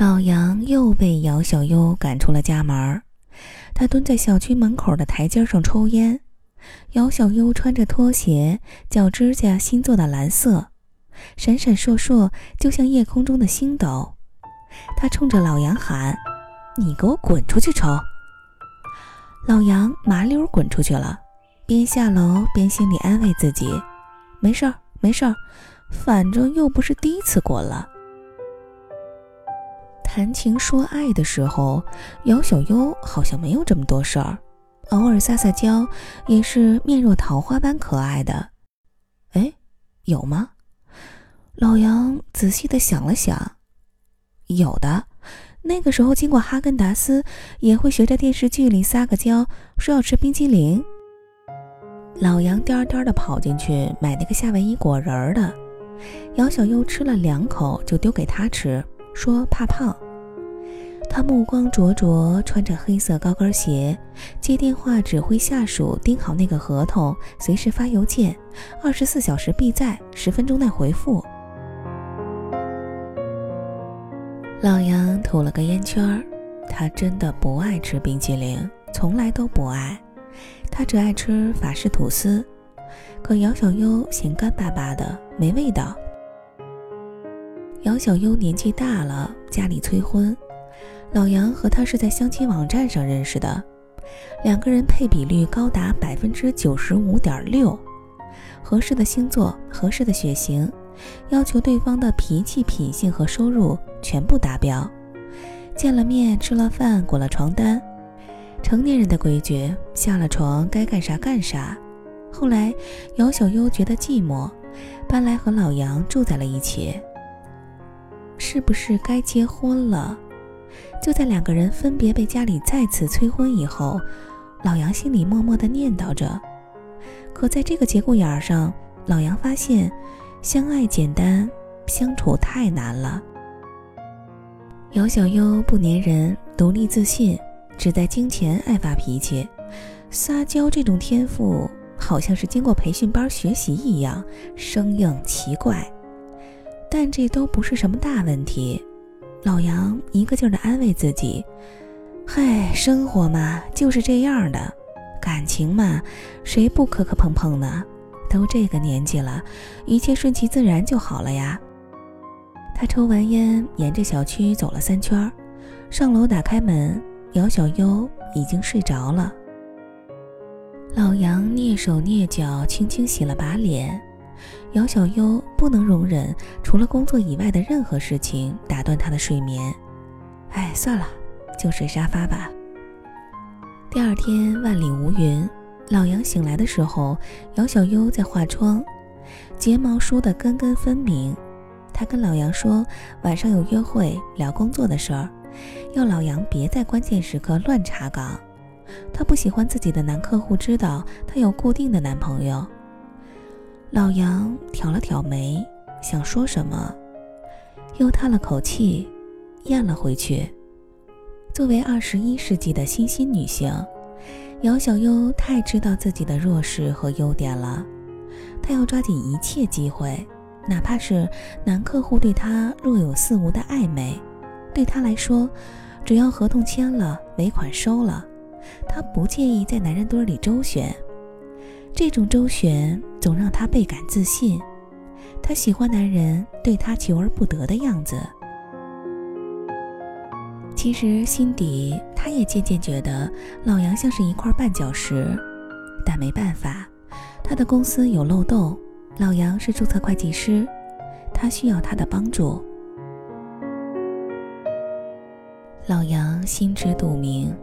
老杨又被姚小优赶出了家门。他蹲在小区门口的台阶上抽烟。姚小优穿着拖鞋，脚指甲新做的蓝色，闪闪烁烁，就像夜空中的星斗。他冲着老杨喊：“你给我滚出去抽！”老杨麻溜滚出去了，边下楼边心里安慰自己：“没事儿，没事儿，反正又不是第一次滚了。”谈情说爱的时候，姚小优好像没有这么多事儿，偶尔撒撒娇也是面若桃花般可爱的。哎，有吗？老杨仔细的想了想，有的。那个时候经过哈根达斯，也会学着电视剧里撒个娇，说要吃冰激凌。老杨颠颠的跑进去买那个夏威夷果仁儿的，姚小优吃了两口就丢给他吃。说怕胖，他目光灼灼，穿着黑色高跟鞋，接电话指挥下属盯好那个合同，随时发邮件，二十四小时必在，十分钟内回复。老杨吐了个烟圈儿，他真的不爱吃冰淇淋，从来都不爱，他只爱吃法式吐司，可姚小优嫌干巴巴的，没味道。姚小优年纪大了，家里催婚。老杨和她是在相亲网站上认识的，两个人配比率高达百分之九十五点六，合适的星座、合适的血型，要求对方的脾气、品性和收入全部达标。见了面，吃了饭，滚了床单，成年人的规矩，下了床该干啥干啥。后来，姚小优觉得寂寞，搬来和老杨住在了一起。是不是该结婚了？就在两个人分别被家里再次催婚以后，老杨心里默默的念叨着。可在这个节骨眼上，老杨发现，相爱简单，相处太难了。姚小优不粘人，独立自信，只在金钱爱发脾气，撒娇这种天赋好像是经过培训班学习一样，生硬奇怪。但这都不是什么大问题，老杨一个劲儿的安慰自己：“嗨，生活嘛就是这样的，感情嘛，谁不磕磕碰碰呢？都这个年纪了，一切顺其自然就好了呀。”他抽完烟，沿着小区走了三圈，上楼打开门，姚小优已经睡着了。老杨蹑手蹑脚，轻轻洗了把脸。姚小优不能容忍除了工作以外的任何事情打断她的睡眠。哎，算了，就睡沙发吧。第二天万里无云，老杨醒来的时候，姚小优在化妆，睫毛梳得根根分明。她跟老杨说晚上有约会，聊工作的事儿，要老杨别在关键时刻乱查岗。她不喜欢自己的男客户知道她有固定的男朋友。老杨挑了挑眉，想说什么，又叹了口气，咽了回去。作为二十一世纪的新兴女性，姚小优太知道自己的弱势和优点了。她要抓紧一切机会，哪怕是男客户对她若有似无的暧昧，对她来说，只要合同签了，尾款收了，她不介意在男人堆里周旋。这种周旋总让她倍感自信，她喜欢男人对她求而不得的样子。其实心底，她也渐渐觉得老杨像是一块绊脚石，但没办法，他的公司有漏洞，老杨是注册会计师，他需要他的帮助。老杨心知肚明，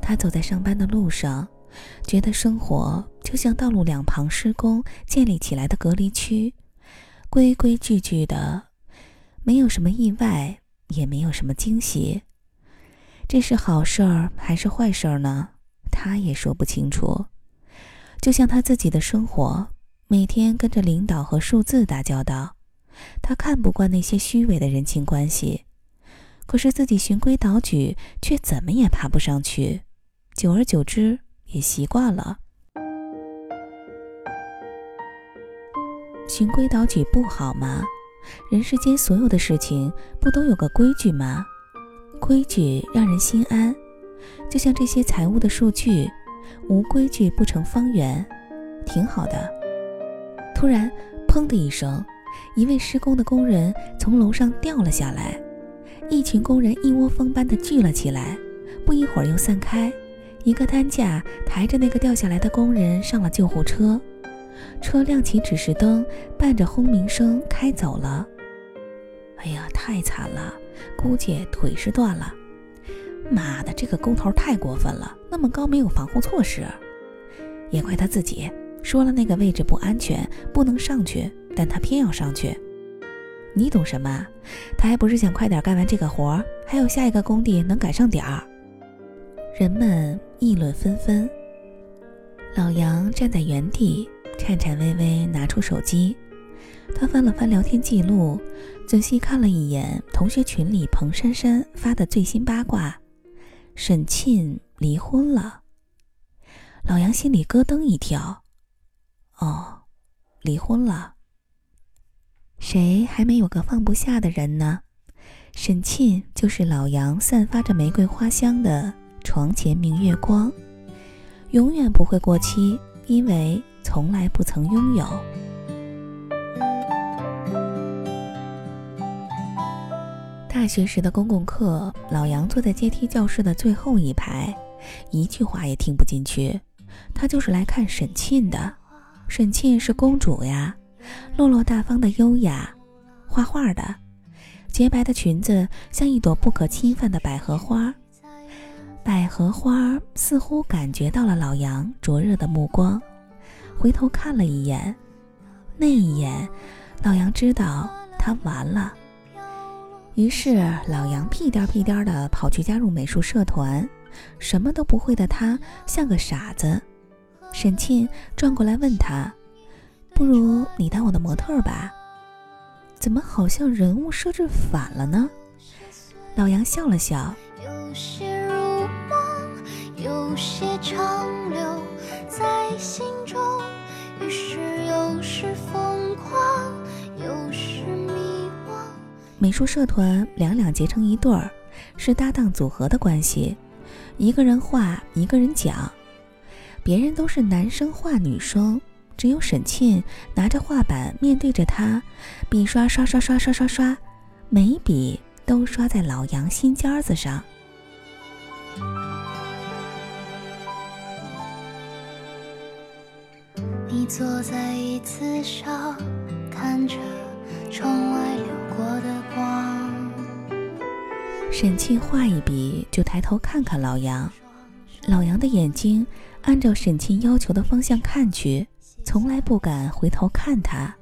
他走在上班的路上。觉得生活就像道路两旁施工建立起来的隔离区，规规矩矩的，没有什么意外，也没有什么惊喜。这是好事儿还是坏事儿呢？他也说不清楚。就像他自己的生活，每天跟着领导和数字打交道，他看不惯那些虚伪的人情关系，可是自己循规蹈矩，却怎么也爬不上去。久而久之。也习惯了，循规蹈矩不好吗？人世间所有的事情不都有个规矩吗？规矩让人心安，就像这些财务的数据，无规矩不成方圆，挺好的。突然，砰的一声，一位施工的工人从楼上掉了下来，一群工人一窝蜂般的聚了起来，不一会儿又散开。一个担架抬着那个掉下来的工人上了救护车，车亮起指示灯，伴着轰鸣声开走了。哎呀，太惨了，估计腿是断了。妈的，这个工头太过分了，那么高没有防护措施。也怪他自己，说了那个位置不安全，不能上去，但他偏要上去。你懂什么？他还不是想快点干完这个活，还有下一个工地能赶上点儿。人们议论纷纷。老杨站在原地，颤颤巍巍拿出手机。他翻了翻聊天记录，仔细看了一眼同学群里彭珊珊发的最新八卦：沈沁离婚了。老杨心里咯噔一跳。哦，离婚了。谁还没有个放不下的人呢？沈沁就是老杨散发着玫瑰花香的。床前明月光，永远不会过期，因为从来不曾拥有。大学时的公共课，老杨坐在阶梯教室的最后一排，一句话也听不进去。他就是来看沈沁的。沈沁是公主呀，落落大方的优雅，画画的，洁白的裙子像一朵不可侵犯的百合花。百合花似乎感觉到了老杨灼热的目光，回头看了一眼。那一眼，老杨知道他完了。于是老杨屁颠屁颠的跑去加入美术社团。什么都不会的他像个傻子。沈沁转过来问他：“不如你当我的模特吧？”怎么好像人物设置反了呢？老杨笑了笑。有些长留在心中，于是有时疯狂，有时迷惘。美术社团两两结成一对儿，是搭档组合的关系，一个人画，一个人讲。别人都是男生画女生，只有沈沁拿着画板面对着他，笔刷刷刷刷刷刷刷，每一笔都刷在老杨心尖子上。坐在椅子上，看着窗外流过的光。沈沁画一笔就抬头看看老杨，老杨的眼睛按照沈沁要求的方向看去，从来不敢回头看他，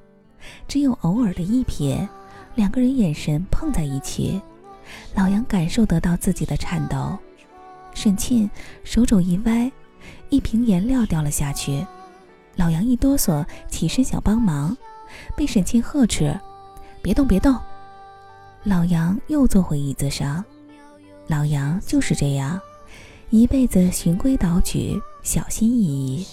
只有偶尔的一瞥，两个人眼神碰在一起，老杨感受得到自己的颤抖。沈沁手肘一歪，一瓶颜料掉了下去。老杨一哆嗦，起身想帮忙，被沈沁呵斥：“别动，别动！”老杨又坐回椅子上。老杨就是这样，一辈子循规蹈矩，小心翼翼。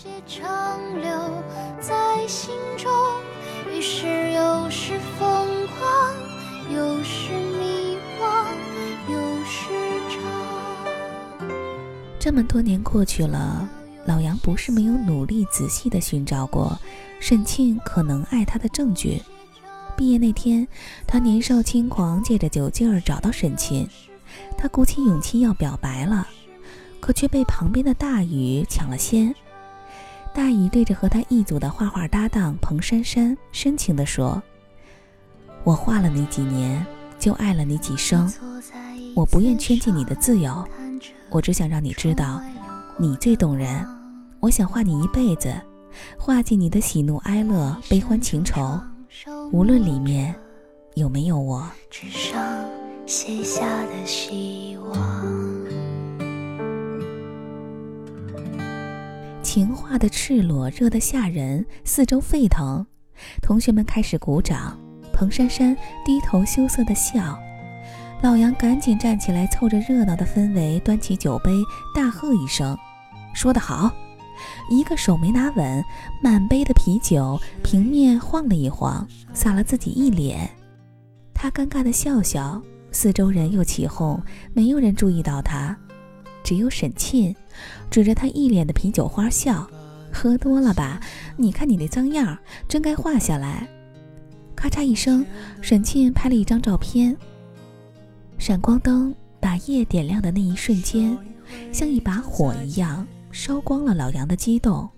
这么多年过去了。老杨不是没有努力仔细的寻找过沈沁可能爱他的证据。毕业那天，他年少轻狂，借着酒劲儿找到沈沁，他鼓起勇气要表白了，可却被旁边的大雨抢了先。大雨对着和他一组的画画搭档彭珊珊深情地说：“我画了你几年，就爱了你几生。我不愿圈禁你的自由，我只想让你知道，你最动人。”我想画你一辈子，画尽你的喜怒哀乐、悲欢情仇，无论里面有没有我。纸上写下的希望。情画的赤裸，热得吓人，四周沸腾。同学们开始鼓掌。彭珊珊低头羞涩的笑。老杨赶紧站起来，凑着热闹的氛围，端起酒杯，大喝一声：“说得好！”一个手没拿稳，满杯的啤酒平面晃了一晃，洒了自己一脸。他尴尬的笑笑，四周人又起哄，没有人注意到他，只有沈沁指着他一脸的啤酒花笑：“喝多了吧？你看你那脏样，真该画下来。”咔嚓一声，沈沁拍了一张照片。闪光灯把夜点亮的那一瞬间，像一把火一样烧光了老杨的激动，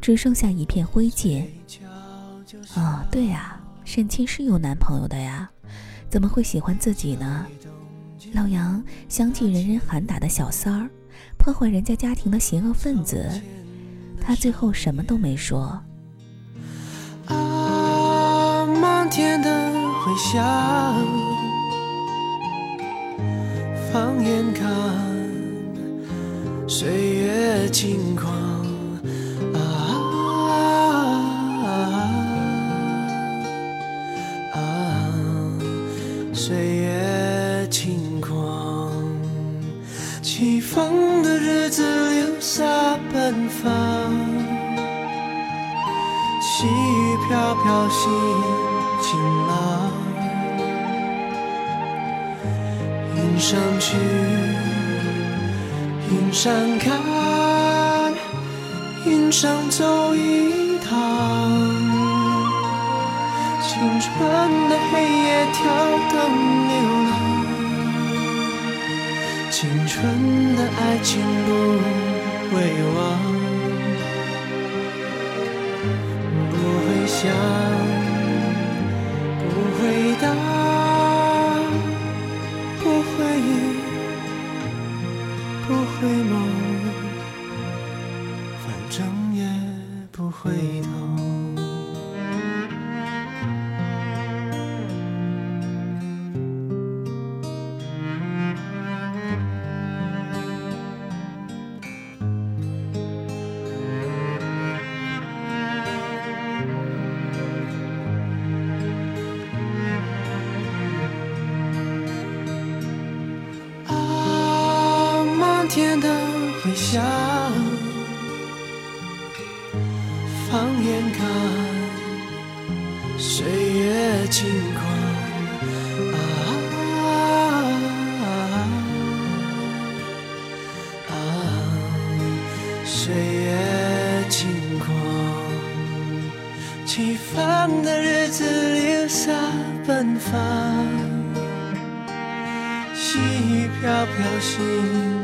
只剩下一片灰烬。哦，对呀，沈沁是有男朋友的呀。怎么会喜欢自己呢？老杨想起人人喊打的小三儿，破坏人家家庭的邪恶分子，他最后什么都没说。啊，漫天的回响，放眼看，岁月轻狂啊啊啊！岁月轻狂，起风的日子留下奔放，细雨飘飘心晴朗，云上去。云上看，云上走一趟。青春的黑夜，跳灯流浪。青春的爱情路。会忘，不会想，不回答，回眸，天的回响，放眼看，岁月轻狂。啊啊啊，岁月轻狂，起风的日子留下奔放，细雨飘飘心。